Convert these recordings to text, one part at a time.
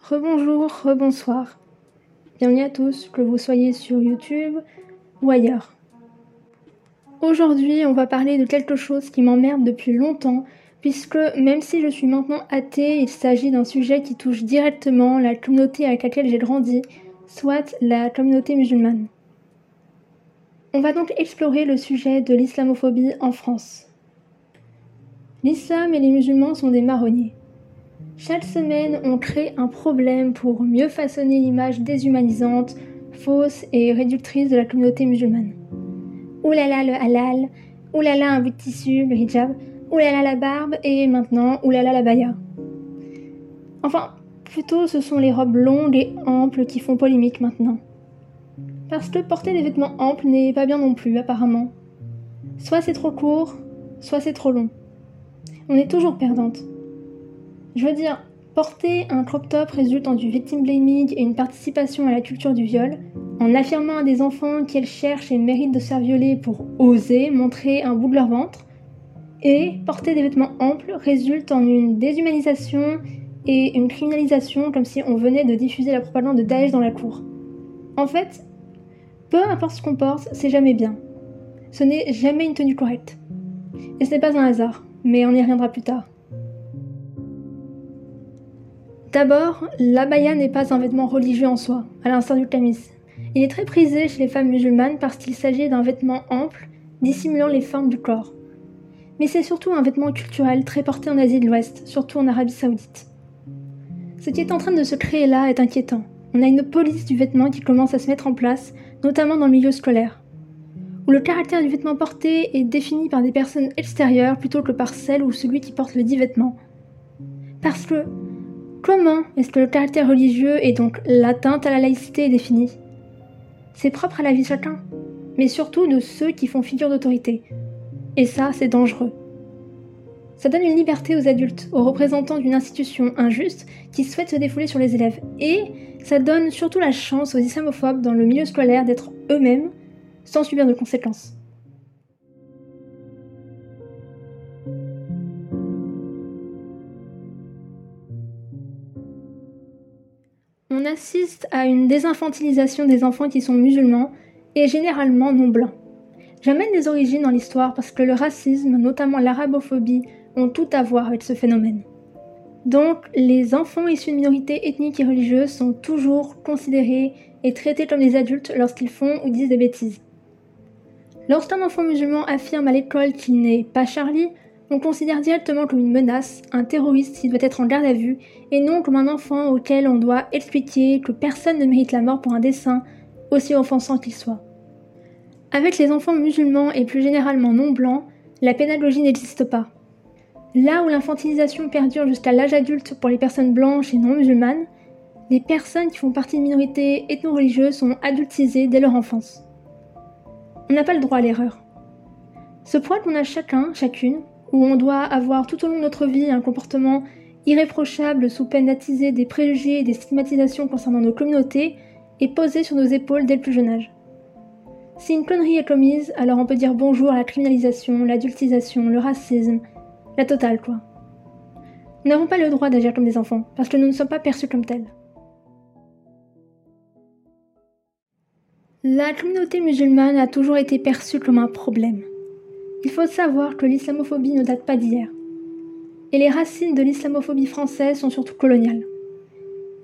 Rebonjour, rebonsoir. Bienvenue à tous, que vous soyez sur YouTube ou ailleurs. Aujourd'hui, on va parler de quelque chose qui m'emmerde depuis longtemps, puisque même si je suis maintenant athée, il s'agit d'un sujet qui touche directement la communauté avec laquelle j'ai grandi, soit la communauté musulmane. On va donc explorer le sujet de l'islamophobie en France. L'islam et les musulmans sont des marronniers. Chaque semaine, on crée un problème pour mieux façonner l'image déshumanisante, fausse et réductrice de la communauté musulmane. Oulala le halal, oulala un bout de tissu, le hijab, oulala la barbe et maintenant oulala la baya. Enfin, plutôt ce sont les robes longues et amples qui font polémique maintenant. Parce que porter des vêtements amples n'est pas bien non plus, apparemment. Soit c'est trop court, soit c'est trop long. On est toujours perdante. Je veux dire, porter un crop top résulte en du victim blaming et une participation à la culture du viol, en affirmant à des enfants qu'elles cherchent et méritent de se faire violer pour oser montrer un bout de leur ventre, et porter des vêtements amples résulte en une déshumanisation et une criminalisation comme si on venait de diffuser la propagande de Daesh dans la cour. En fait, peu importe ce qu'on porte, c'est jamais bien. Ce n'est jamais une tenue correcte. Et ce n'est pas un hasard, mais on y reviendra plus tard. D'abord, l'abaya n'est pas un vêtement religieux en soi, à l'instar du camis. Il est très prisé chez les femmes musulmanes parce qu'il s'agit d'un vêtement ample, dissimulant les formes du corps. Mais c'est surtout un vêtement culturel très porté en Asie de l'Ouest, surtout en Arabie Saoudite. Ce qui est en train de se créer là est inquiétant. On a une police du vêtement qui commence à se mettre en place, notamment dans le milieu scolaire, où le caractère du vêtement porté est défini par des personnes extérieures plutôt que par celle ou celui qui porte le dit vêtement. Parce que Comment est-ce que le caractère religieux et donc l'atteinte à la laïcité est défini? C'est propre à la vie de chacun, mais surtout de ceux qui font figure d'autorité. Et ça, c'est dangereux. Ça donne une liberté aux adultes, aux représentants d'une institution injuste qui souhaite se défouler sur les élèves. Et ça donne surtout la chance aux islamophobes dans le milieu scolaire d'être eux-mêmes sans subir de conséquences. on assiste à une désinfantilisation des enfants qui sont musulmans et généralement non blancs. J'amène des origines dans l'histoire parce que le racisme, notamment l'arabophobie, ont tout à voir avec ce phénomène. Donc, les enfants issus de minorités ethniques et religieuses sont toujours considérés et traités comme des adultes lorsqu'ils font ou disent des bêtises. Lorsqu'un enfant musulman affirme à l'école qu'il n'est pas Charlie, on considère directement comme une menace un terroriste qui doit être en garde à vue et non comme un enfant auquel on doit expliquer que personne ne mérite la mort pour un dessin, aussi offensant qu'il soit. Avec les enfants musulmans et plus généralement non blancs, la pédagogie n'existe pas. Là où l'infantilisation perdure jusqu'à l'âge adulte pour les personnes blanches et non musulmanes, les personnes qui font partie de minorités ethno-religieuses sont adultisées dès leur enfance. On n'a pas le droit à l'erreur. Ce point qu'on a chacun, chacune, où on doit avoir tout au long de notre vie un comportement irréprochable sous peine d'attiser des préjugés et des stigmatisations concernant nos communautés, est posé sur nos épaules dès le plus jeune âge. Si une connerie est commise, alors on peut dire bonjour à la criminalisation, l'adultisation, le racisme, la totale quoi. Nous n'avons pas le droit d'agir comme des enfants, parce que nous ne sommes pas perçus comme tels. La communauté musulmane a toujours été perçue comme un problème. Il faut savoir que l'islamophobie ne date pas d'hier. Et les racines de l'islamophobie française sont surtout coloniales.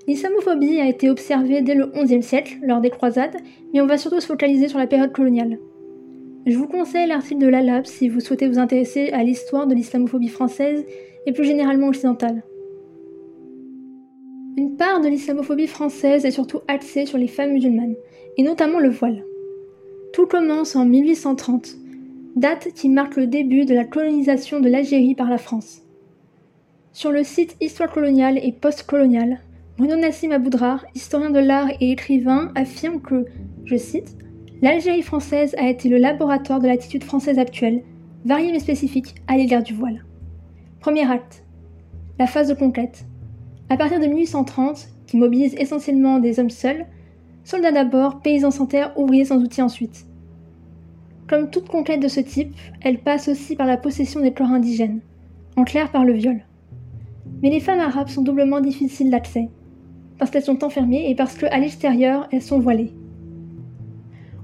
L'islamophobie a été observée dès le XIe siècle, lors des croisades, mais on va surtout se focaliser sur la période coloniale. Je vous conseille l'article de l'ALAB si vous souhaitez vous intéresser à l'histoire de l'islamophobie française et plus généralement occidentale. Une part de l'islamophobie française est surtout axée sur les femmes musulmanes, et notamment le voile. Tout commence en 1830, date qui marque le début de la colonisation de l'Algérie par la France. Sur le site Histoire coloniale et postcoloniale, Bruno Nassim Aboudrar, historien de l'art et écrivain, affirme que, je cite, L'Algérie française a été le laboratoire de l'attitude française actuelle, variée mais spécifique, à l'égard du voile. Premier acte. La phase de conquête. À partir de 1830, qui mobilise essentiellement des hommes seuls, soldats d'abord, paysans sans terre, ouvriers sans outils ensuite. Comme toute conquête de ce type, elle passe aussi par la possession des corps indigènes, en clair par le viol. Mais les femmes arabes sont doublement difficiles d'accès, parce qu'elles sont enfermées et parce qu'à l'extérieur, elles sont voilées.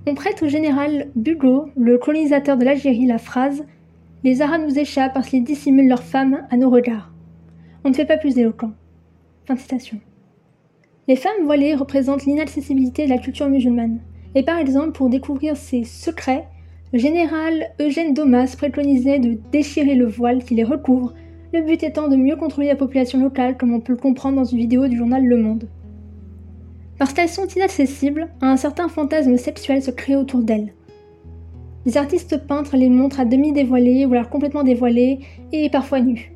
On prête au général Bugeaud, le colonisateur de l'Algérie, la phrase Les Arabes nous échappent parce qu'ils dissimulent leurs femmes à nos regards. On ne fait pas plus éloquent. Fin de citation. Les femmes voilées représentent l'inaccessibilité de la culture musulmane. Et par exemple, pour découvrir ces secrets, le général Eugène Domas préconisait de déchirer le voile qui les recouvre, le but étant de mieux contrôler la population locale comme on peut le comprendre dans une vidéo du journal Le Monde. Parce qu'elles sont inaccessibles, un certain fantasme sexuel se crée autour d'elles. Les artistes peintres les montrent à demi dévoilées ou alors complètement dévoilées et parfois nues.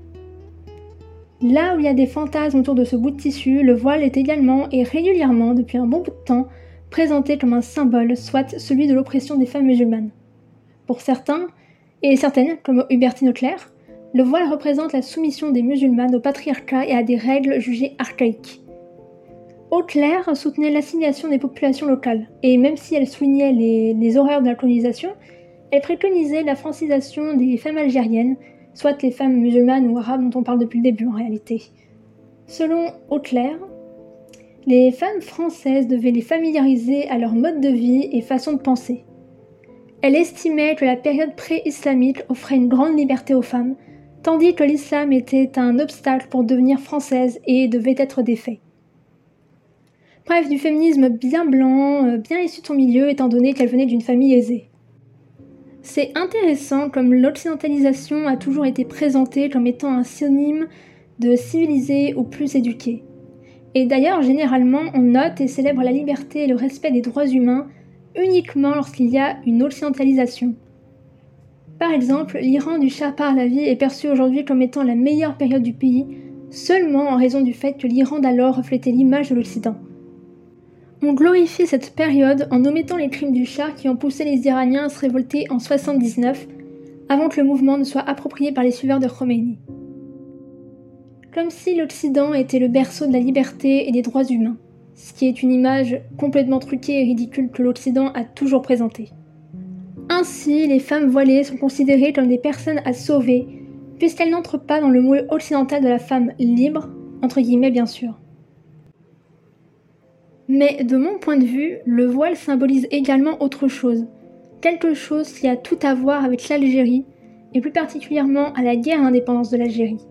Là où il y a des fantasmes autour de ce bout de tissu, le voile est également et régulièrement, depuis un bon bout de temps, présenté comme un symbole, soit celui de l'oppression des femmes musulmanes. Pour certains, et certaines, comme Hubertine Auclair, le voile représente la soumission des musulmanes au patriarcat et à des règles jugées archaïques. Auclair soutenait l'assignation des populations locales, et même si elle soulignait les, les horreurs de la colonisation, elle préconisait la francisation des femmes algériennes, soit les femmes musulmanes ou arabes dont on parle depuis le début en réalité. Selon Auclair, les femmes françaises devaient les familiariser à leur mode de vie et façon de penser. Elle estimait que la période pré-islamique offrait une grande liberté aux femmes, tandis que l'islam était un obstacle pour devenir française et devait être défait. Bref, du féminisme bien blanc, euh, bien issu de son milieu, étant donné qu'elle venait d'une famille aisée. C'est intéressant comme l'occidentalisation a toujours été présentée comme étant un synonyme de civilisé ou plus éduqué. Et d'ailleurs, généralement, on note et célèbre la liberté et le respect des droits humains uniquement lorsqu'il y a une occidentalisation. Par exemple, l'Iran du Shah Pahlavi est perçu aujourd'hui comme étant la meilleure période du pays, seulement en raison du fait que l'Iran d'alors reflétait l'image de l'Occident. On glorifie cette période en omettant les crimes du Shah qui ont poussé les Iraniens à se révolter en 79, avant que le mouvement ne soit approprié par les suiveurs de Khomeini. Comme si l'Occident était le berceau de la liberté et des droits humains, ce qui est une image complètement truquée et ridicule que l'Occident a toujours présentée. Ainsi, les femmes voilées sont considérées comme des personnes à sauver, puisqu'elles n'entrent pas dans le moule occidental de la femme libre, entre guillemets bien sûr. Mais de mon point de vue, le voile symbolise également autre chose, quelque chose qui a tout à voir avec l'Algérie, et plus particulièrement à la guerre indépendance de l'Algérie.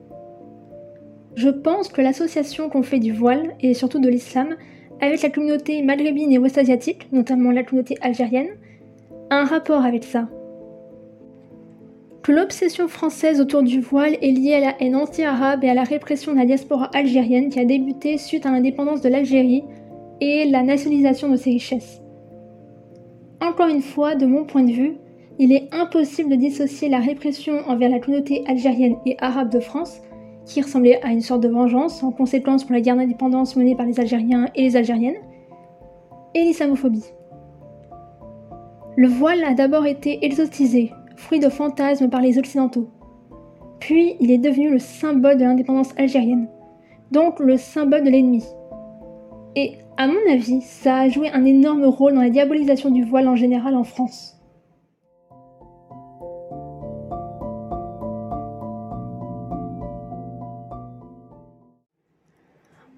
Je pense que l'association qu'on fait du voile, et surtout de l'islam, avec la communauté maghrébine et ouest-asiatique, notamment la communauté algérienne, a un rapport avec ça. Que l'obsession française autour du voile est liée à la haine anti-arabe et à la répression de la diaspora algérienne qui a débuté suite à l'indépendance de l'Algérie et la nationalisation de ses richesses. Encore une fois, de mon point de vue, il est impossible de dissocier la répression envers la communauté algérienne et arabe de France, qui ressemblait à une sorte de vengeance en conséquence pour la guerre d'indépendance menée par les Algériens et les Algériennes, et l'islamophobie. Le voile a d'abord été exotisé, fruit de fantasmes par les Occidentaux. Puis il est devenu le symbole de l'indépendance algérienne, donc le symbole de l'ennemi. Et à mon avis, ça a joué un énorme rôle dans la diabolisation du voile en général en France.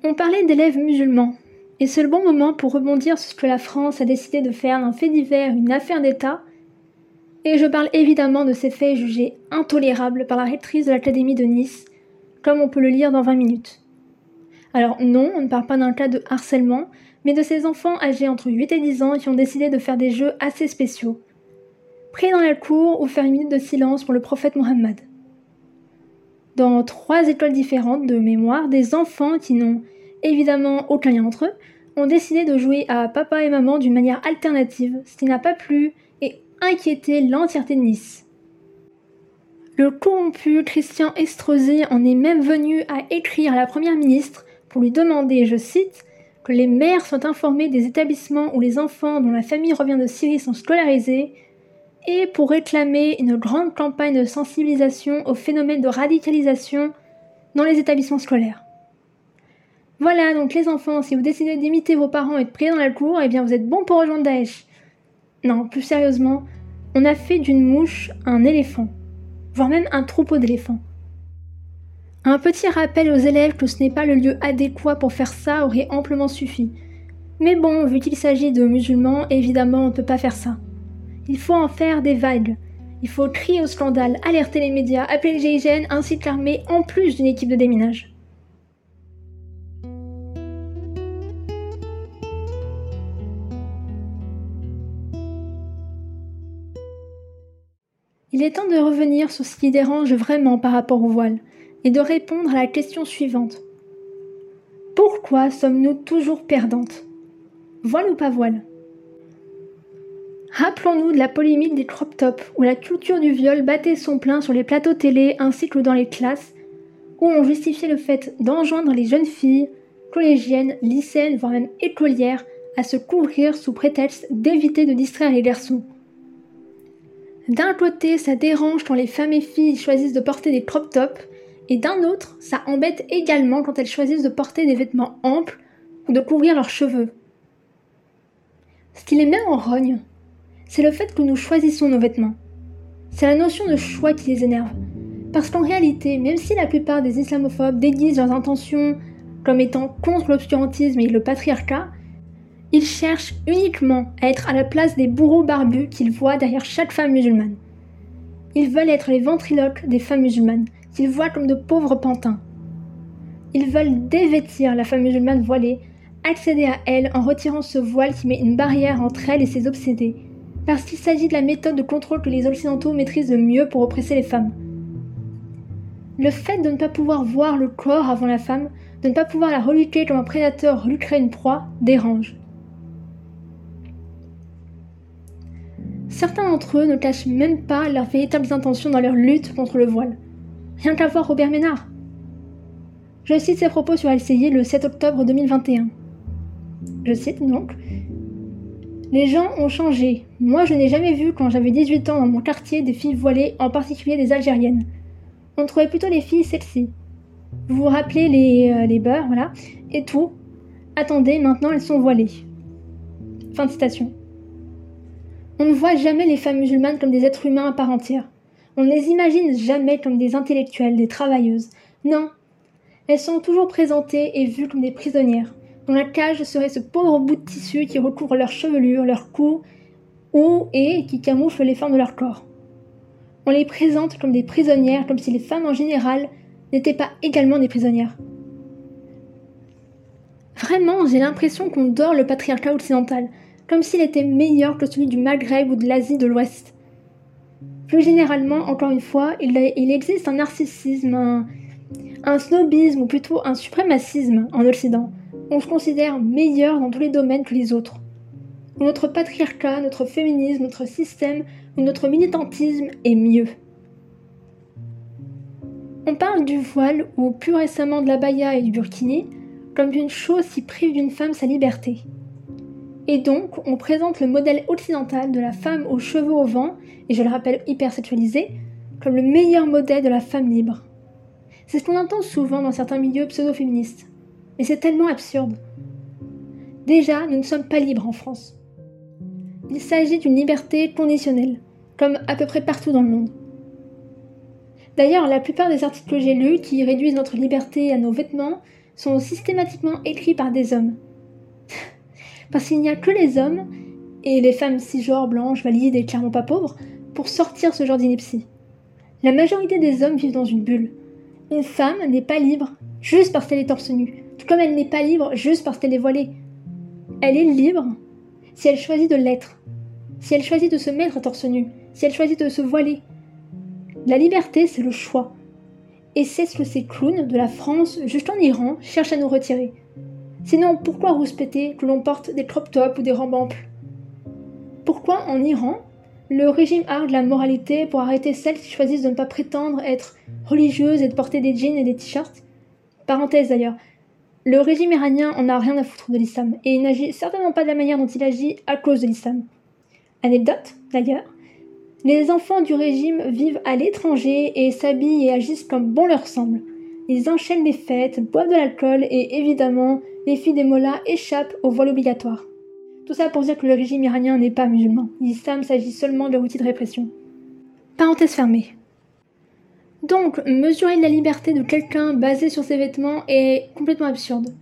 On parlait d'élèves musulmans, et c'est le bon moment pour rebondir sur ce que la France a décidé de faire d'un fait divers une affaire d'État, et je parle évidemment de ces faits jugés intolérables par la rectrice de l'Académie de Nice, comme on peut le lire dans 20 minutes. Alors non, on ne parle pas d'un cas de harcèlement, mais de ces enfants âgés entre 8 et 10 ans qui ont décidé de faire des jeux assez spéciaux. Pris dans la cour ou faire une minute de silence pour le prophète Mohammed. Dans trois écoles différentes de mémoire, des enfants qui n'ont évidemment aucun lien entre eux ont décidé de jouer à papa et maman d'une manière alternative, ce qui n'a pas plu et inquiété l'entièreté de Nice. Le corrompu Christian Estrosi en est même venu à écrire à la première ministre pour lui demander, je cite, que les mères soient informées des établissements où les enfants dont la famille revient de Syrie sont scolarisés, et pour réclamer une grande campagne de sensibilisation au phénomène de radicalisation dans les établissements scolaires. Voilà, donc les enfants, si vous décidez d'imiter vos parents et de prier dans la cour, eh bien vous êtes bons pour rejoindre Daesh. Non, plus sérieusement, on a fait d'une mouche un éléphant, voire même un troupeau d'éléphants. Un petit rappel aux élèves que ce n'est pas le lieu adéquat pour faire ça aurait amplement suffi. Mais bon, vu qu'il s'agit de musulmans, évidemment on ne peut pas faire ça. Il faut en faire des vagues. Il faut crier au scandale, alerter les médias, appeler le GIGN ainsi que l'armée en plus d'une équipe de déminage. Il est temps de revenir sur ce qui dérange vraiment par rapport au voile et de répondre à la question suivante. Pourquoi sommes-nous toujours perdantes? Voile ou pas voile? Rappelons-nous de la polémique des crop tops, où la culture du viol battait son plein sur les plateaux télé ainsi que dans les classes, où on justifiait le fait d'enjoindre les jeunes filles, collégiennes, lycéennes, voire même écolières, à se couvrir sous prétexte d'éviter de distraire les garçons. D'un côté, ça dérange quand les femmes et filles choisissent de porter des crop tops, et d'un autre, ça embête également quand elles choisissent de porter des vêtements amples ou de couvrir leurs cheveux. Ce qui les met en rogne, c'est le fait que nous choisissons nos vêtements. C'est la notion de choix qui les énerve. Parce qu'en réalité, même si la plupart des islamophobes déguisent leurs intentions comme étant contre l'obscurantisme et le patriarcat, ils cherchent uniquement à être à la place des bourreaux barbus qu'ils voient derrière chaque femme musulmane. Ils veulent être les ventriloques des femmes musulmanes, qu'ils voient comme de pauvres pantins. Ils veulent dévêtir la femme musulmane voilée, accéder à elle en retirant ce voile qui met une barrière entre elle et ses obsédés, parce qu'il s'agit de la méthode de contrôle que les Occidentaux maîtrisent le mieux pour oppresser les femmes. Le fait de ne pas pouvoir voir le corps avant la femme, de ne pas pouvoir la reluquer comme un prédateur reluquerait une proie, dérange. Certains d'entre eux ne cachent même pas leurs véritables intentions dans leur lutte contre le voile. Rien qu'à voir Robert Ménard. Je cite ses propos sur LCI le 7 octobre 2021. Je cite donc Les gens ont changé. Moi, je n'ai jamais vu quand j'avais 18 ans dans mon quartier des filles voilées, en particulier des Algériennes. On trouvait plutôt les filles sexy. Vous vous rappelez les, euh, les beurs, voilà, et tout. Attendez, maintenant elles sont voilées. Fin de citation. On ne voit jamais les femmes musulmanes comme des êtres humains à part entière. On ne les imagine jamais comme des intellectuelles, des travailleuses. Non. Elles sont toujours présentées et vues comme des prisonnières, dont la cage serait ce pauvre bout de tissu qui recouvre leur chevelure, leur cou, ou et qui camoufle les formes de leur corps. On les présente comme des prisonnières, comme si les femmes en général n'étaient pas également des prisonnières. Vraiment, j'ai l'impression qu'on dort le patriarcat occidental, comme s'il était meilleur que celui du Maghreb ou de l'Asie de l'Ouest. Plus généralement, encore une fois, il, existe un narcissisme, un, snobisme ou plutôt un suprémacisme en Occident. On se considère meilleur dans tous les domaines que les autres. Notre patriarcat, notre féminisme, notre système ou notre militantisme est mieux. On parle du voile ou plus récemment de la baya et du burkini comme d'une chose qui prive d'une femme sa liberté. Et donc, on présente le modèle occidental de la femme aux cheveux au vent, et je le rappelle hypersexualisée, comme le meilleur modèle de la femme libre. C'est ce qu'on entend souvent dans certains milieux pseudo-féministes. Mais c'est tellement absurde. Déjà, nous ne sommes pas libres en France. Il s'agit d'une liberté conditionnelle, comme à peu près partout dans le monde. D'ailleurs, la plupart des articles que j'ai lus qui réduisent notre liberté à nos vêtements sont systématiquement écrits par des hommes, parce qu'il n'y a que les hommes, et les femmes cisgenres, blanches, valides et clairement pas pauvres, pour sortir ce genre d'ineptie. La majorité des hommes vivent dans une bulle. Une femme n'est pas libre juste parce qu'elle est torse nu, tout comme elle n'est pas libre juste parce qu'elle est voilée. Elle est libre si elle choisit de l'être, si elle choisit de se mettre torse nu, si elle choisit de se voiler. La liberté, c'est le choix. Et c'est ce que ces clowns de la France, juste en Iran, cherchent à nous retirer. Sinon, pourquoi rouspéter que l'on porte des crop tops ou des robes amples Pourquoi en Iran, le régime argue la moralité pour arrêter celles qui choisissent de ne pas prétendre être religieuses et de porter des jeans et des t-shirts Parenthèse d'ailleurs, le régime iranien en a rien à foutre de l'islam et il n'agit certainement pas de la manière dont il agit à cause de l'islam. Anecdote d'ailleurs, les enfants du régime vivent à l'étranger et s'habillent et agissent comme bon leur semble. Ils enchaînent les fêtes, boivent de l'alcool et évidemment, les filles des mollahs échappent au voile obligatoire. Tout ça pour dire que le régime iranien n'est pas musulman. L'islam s'agit seulement de l'outil de répression. Parenthèse fermée. Donc, mesurer la liberté de quelqu'un basé sur ses vêtements est complètement absurde.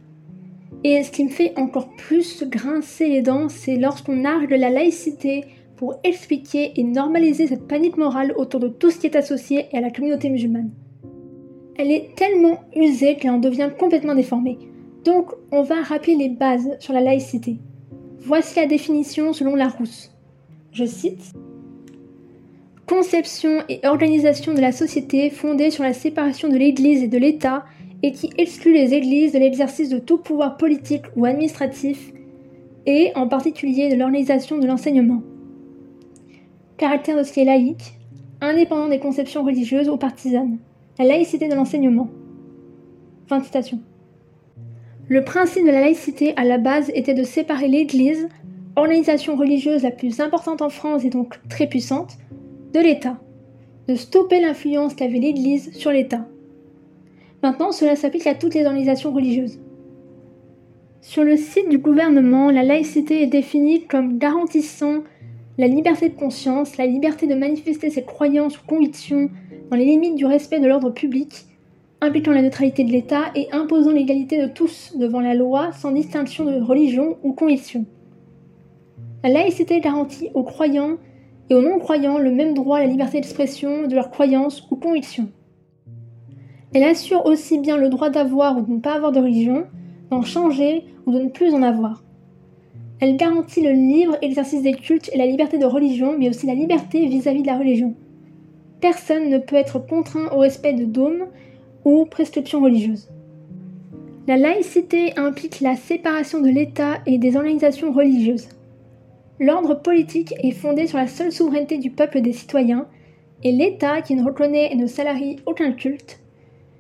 Et ce qui me fait encore plus grincer les dents, c'est lorsqu'on argue la laïcité pour expliquer et normaliser cette panique morale autour de tout ce qui est associé à la communauté musulmane. Elle est tellement usée qu'elle en devient complètement déformée. Donc, on va rappeler les bases sur la laïcité. Voici la définition selon Larousse. Je cite Conception et organisation de la société fondée sur la séparation de l'Église et de l'État et qui exclut les Églises de l'exercice de tout pouvoir politique ou administratif et en particulier de l'organisation de l'enseignement. Caractère de ce qui est laïque, indépendant des conceptions religieuses ou partisanes. La laïcité de l'enseignement. Fin de citation. Le principe de la laïcité à la base était de séparer l'Église, organisation religieuse la plus importante en France et donc très puissante, de l'État, de stopper l'influence qu'avait l'Église sur l'État. Maintenant, cela s'applique à toutes les organisations religieuses. Sur le site du gouvernement, la laïcité est définie comme garantissant la liberté de conscience, la liberté de manifester ses croyances ou convictions dans les limites du respect de l'ordre public, impliquant la neutralité de l'État et imposant l'égalité de tous devant la loi sans distinction de religion ou conviction. La laïcité garantit aux croyants et aux non-croyants le même droit à la liberté d'expression de leurs croyances ou convictions. Elle assure aussi bien le droit d'avoir ou de ne pas avoir de religion, d'en changer ou de ne plus en avoir. Elle garantit le libre exercice des cultes et la liberté de religion, mais aussi la liberté vis-à-vis de la religion. Personne ne peut être contraint au respect de dômes ou prescriptions religieuses. La laïcité implique la séparation de l'État et des organisations religieuses. L'ordre politique est fondé sur la seule souveraineté du peuple et des citoyens, et l'État, qui ne reconnaît et ne salarie aucun culte,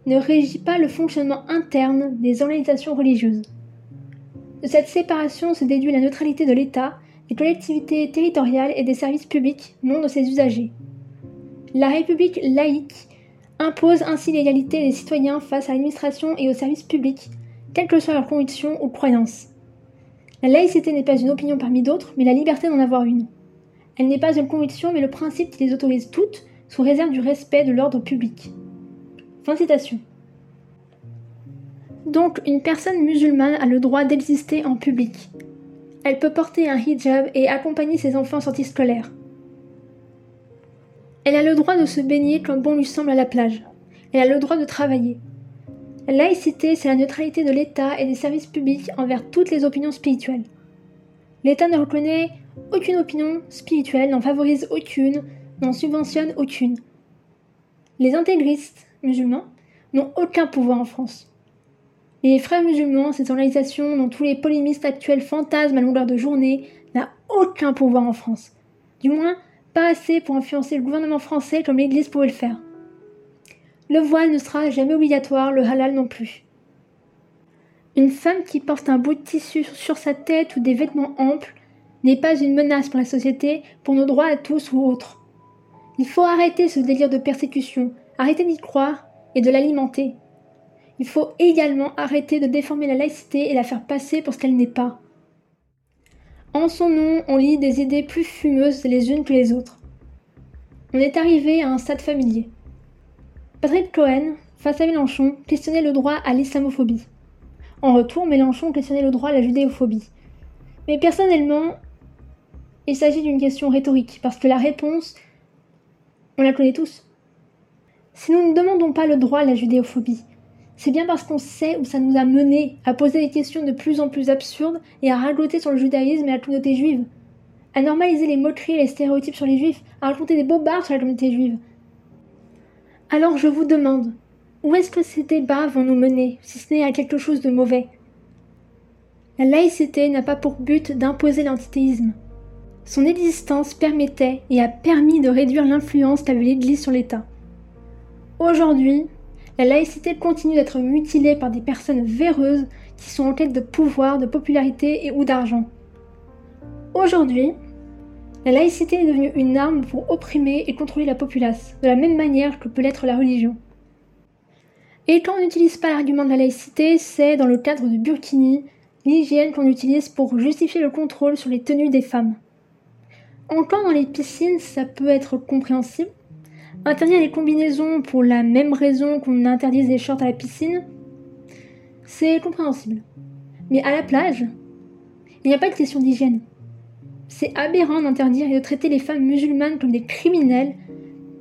ne régit pas le fonctionnement interne des organisations religieuses. De cette séparation se déduit la neutralité de l'État, des collectivités territoriales et des services publics, non de ses usagers. La République laïque impose ainsi l'égalité des citoyens face à l'administration et aux services publics, quelles que soient leurs convictions ou croyances. La laïcité n'est pas une opinion parmi d'autres, mais la liberté d'en avoir une. Elle n'est pas une conviction, mais le principe qui les autorise toutes, sous réserve du respect de l'ordre public. Fin citation. Donc, une personne musulmane a le droit d'exister en public. Elle peut porter un hijab et accompagner ses enfants en sortie scolaire. Elle a le droit de se baigner comme bon lui semble à la plage. Elle a le droit de travailler. La laïcité, c'est la neutralité de l'État et des services publics envers toutes les opinions spirituelles. L'État ne reconnaît aucune opinion spirituelle, n'en favorise aucune, n'en subventionne aucune. Les intégristes musulmans n'ont aucun pouvoir en France. Les frères musulmans, cette organisation dont tous les polémistes actuels fantasment à longueur de journée, n'a aucun pouvoir en France. Du moins, pas assez pour influencer le gouvernement français comme l'Église pouvait le faire. Le voile ne sera jamais obligatoire, le halal non plus. Une femme qui porte un bout de tissu sur sa tête ou des vêtements amples n'est pas une menace pour la société, pour nos droits à tous ou autres. Il faut arrêter ce délire de persécution, arrêter d'y croire et de l'alimenter. Il faut également arrêter de déformer la laïcité et la faire passer pour ce qu'elle n'est pas. En son nom, on lit des idées plus fumeuses les unes que les autres. On est arrivé à un stade familier. Patrick Cohen, face à Mélenchon, questionnait le droit à l'islamophobie. En retour, Mélenchon questionnait le droit à la judéophobie. Mais personnellement, il s'agit d'une question rhétorique, parce que la réponse, on la connaît tous. Si nous ne demandons pas le droit à la judéophobie, c'est bien parce qu'on sait où ça nous a mené à poser des questions de plus en plus absurdes et à ragoter sur le judaïsme et la communauté juive, à normaliser les moqueries et les stéréotypes sur les juifs, à raconter des bobards sur la communauté juive, alors je vous demande, où est-ce que ces débats vont nous mener, si ce n'est à quelque chose de mauvais? La laïcité n'a pas pour but d'imposer l'antithéisme. Son existence permettait et a permis de réduire l'influence qu'avait l'Église sur l'État. Aujourd'hui, la laïcité continue d'être mutilée par des personnes véreuses qui sont en quête de pouvoir, de popularité et ou d'argent. Aujourd'hui, la laïcité est devenue une arme pour opprimer et contrôler la populace, de la même manière que peut l'être la religion. Et quand on n'utilise pas l'argument de la laïcité, c'est dans le cadre de Burkini, l'hygiène qu'on utilise pour justifier le contrôle sur les tenues des femmes. Encore dans les piscines, ça peut être compréhensible. Interdire les combinaisons pour la même raison qu'on interdise les shorts à la piscine, c'est compréhensible. Mais à la plage, il n'y a pas de question d'hygiène. C'est aberrant d'interdire et de traiter les femmes musulmanes comme des criminels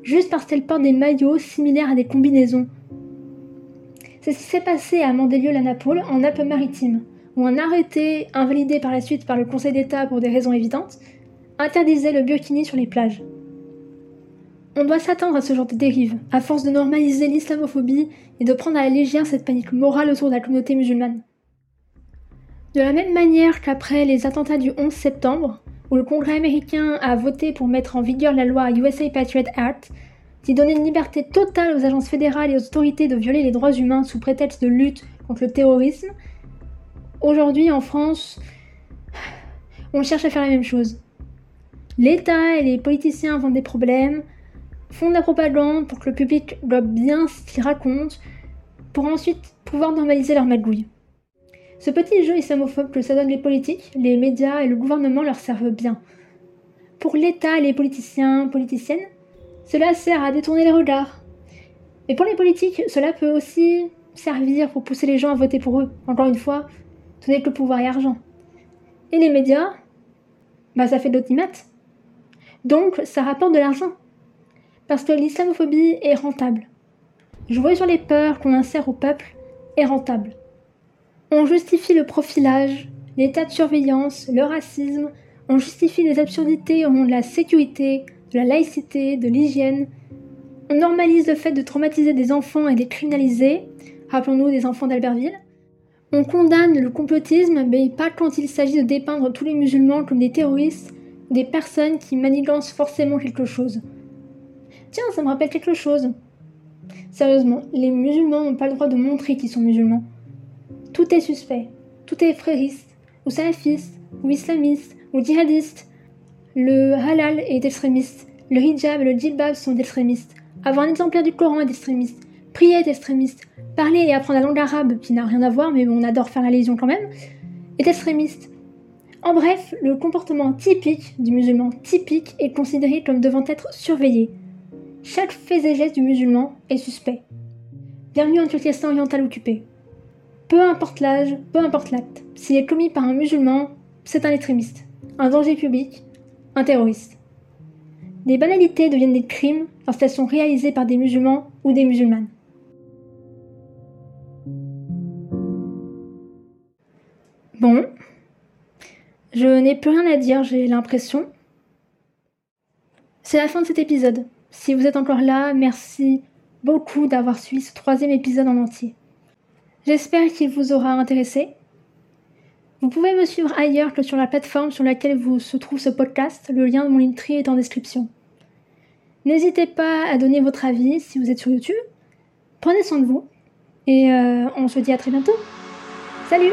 juste parce qu'elles portent des maillots similaires à des combinaisons. C'est ce qui s'est passé à Mandelieu-la-Napoule, en Alpes-Maritimes, où un arrêté, invalidé par la suite par le Conseil d'État pour des raisons évidentes, interdisait le burkini sur les plages. On doit s'attendre à ce genre de dérive, à force de normaliser l'islamophobie et de prendre à la légère cette panique morale autour de la communauté musulmane. De la même manière qu'après les attentats du 11 septembre, où le Congrès américain a voté pour mettre en vigueur la loi USA Patriot Act, qui donnait une liberté totale aux agences fédérales et aux autorités de violer les droits humains sous prétexte de lutte contre le terrorisme, aujourd'hui en France, on cherche à faire la même chose. L'État et les politiciens vendent des problèmes, font de la propagande pour que le public voit bien ce qu'ils racontent, pour ensuite pouvoir normaliser leur magouille. Ce petit jeu islamophobe que ça donne les politiques, les médias et le gouvernement leur servent bien. Pour l'État et les politiciens, politiciennes, cela sert à détourner les regards. Mais pour les politiques, cela peut aussi servir pour pousser les gens à voter pour eux. Encore une fois, ce n'est que pouvoir et argent. Et les médias, bah ça fait de l'automate. Donc ça rapporte de l'argent. Parce que l'islamophobie est rentable. Jouer sur les peurs qu'on insère au peuple est rentable. On justifie le profilage, l'état de surveillance, le racisme, on justifie des absurdités au nom de la sécurité, de la laïcité, de l'hygiène. On normalise le fait de traumatiser des enfants et de les criminaliser, rappelons-nous des enfants d'Albertville. On condamne le complotisme, mais pas quand il s'agit de dépeindre tous les musulmans comme des terroristes des personnes qui manigancent forcément quelque chose. Tiens, ça me rappelle quelque chose. Sérieusement, les musulmans n'ont pas le droit de montrer qu'ils sont musulmans. Tout est suspect. Tout est frériste, ou salafiste, ou islamiste, ou djihadiste. Le halal est extrémiste. Le hijab et le djilbab sont extrémistes. Avoir un exemplaire du Coran est extrémiste. Prier est extrémiste. Parler et apprendre la langue arabe, qui n'a rien à voir, mais on adore faire la lésion quand même, est extrémiste. En bref, le comportement typique du musulman typique est considéré comme devant être surveillé. Chaque fait et geste du musulman est suspect. Bienvenue en Turkestan oriental occupé. Peu importe l'âge, peu importe l'acte, s'il est commis par un musulman, c'est un extrémiste, un danger public, un terroriste. Des banalités deviennent des crimes lorsqu'elles sont réalisées par des musulmans ou des musulmanes. Bon, je n'ai plus rien à dire, j'ai l'impression. C'est la fin de cet épisode. Si vous êtes encore là, merci beaucoup d'avoir suivi ce troisième épisode en entier. J'espère qu'il vous aura intéressé. Vous pouvez me suivre ailleurs que sur la plateforme sur laquelle vous se trouve ce podcast. Le lien de mon Linktree est en description. N'hésitez pas à donner votre avis si vous êtes sur YouTube. Prenez soin de vous. Et euh, on se dit à très bientôt. Salut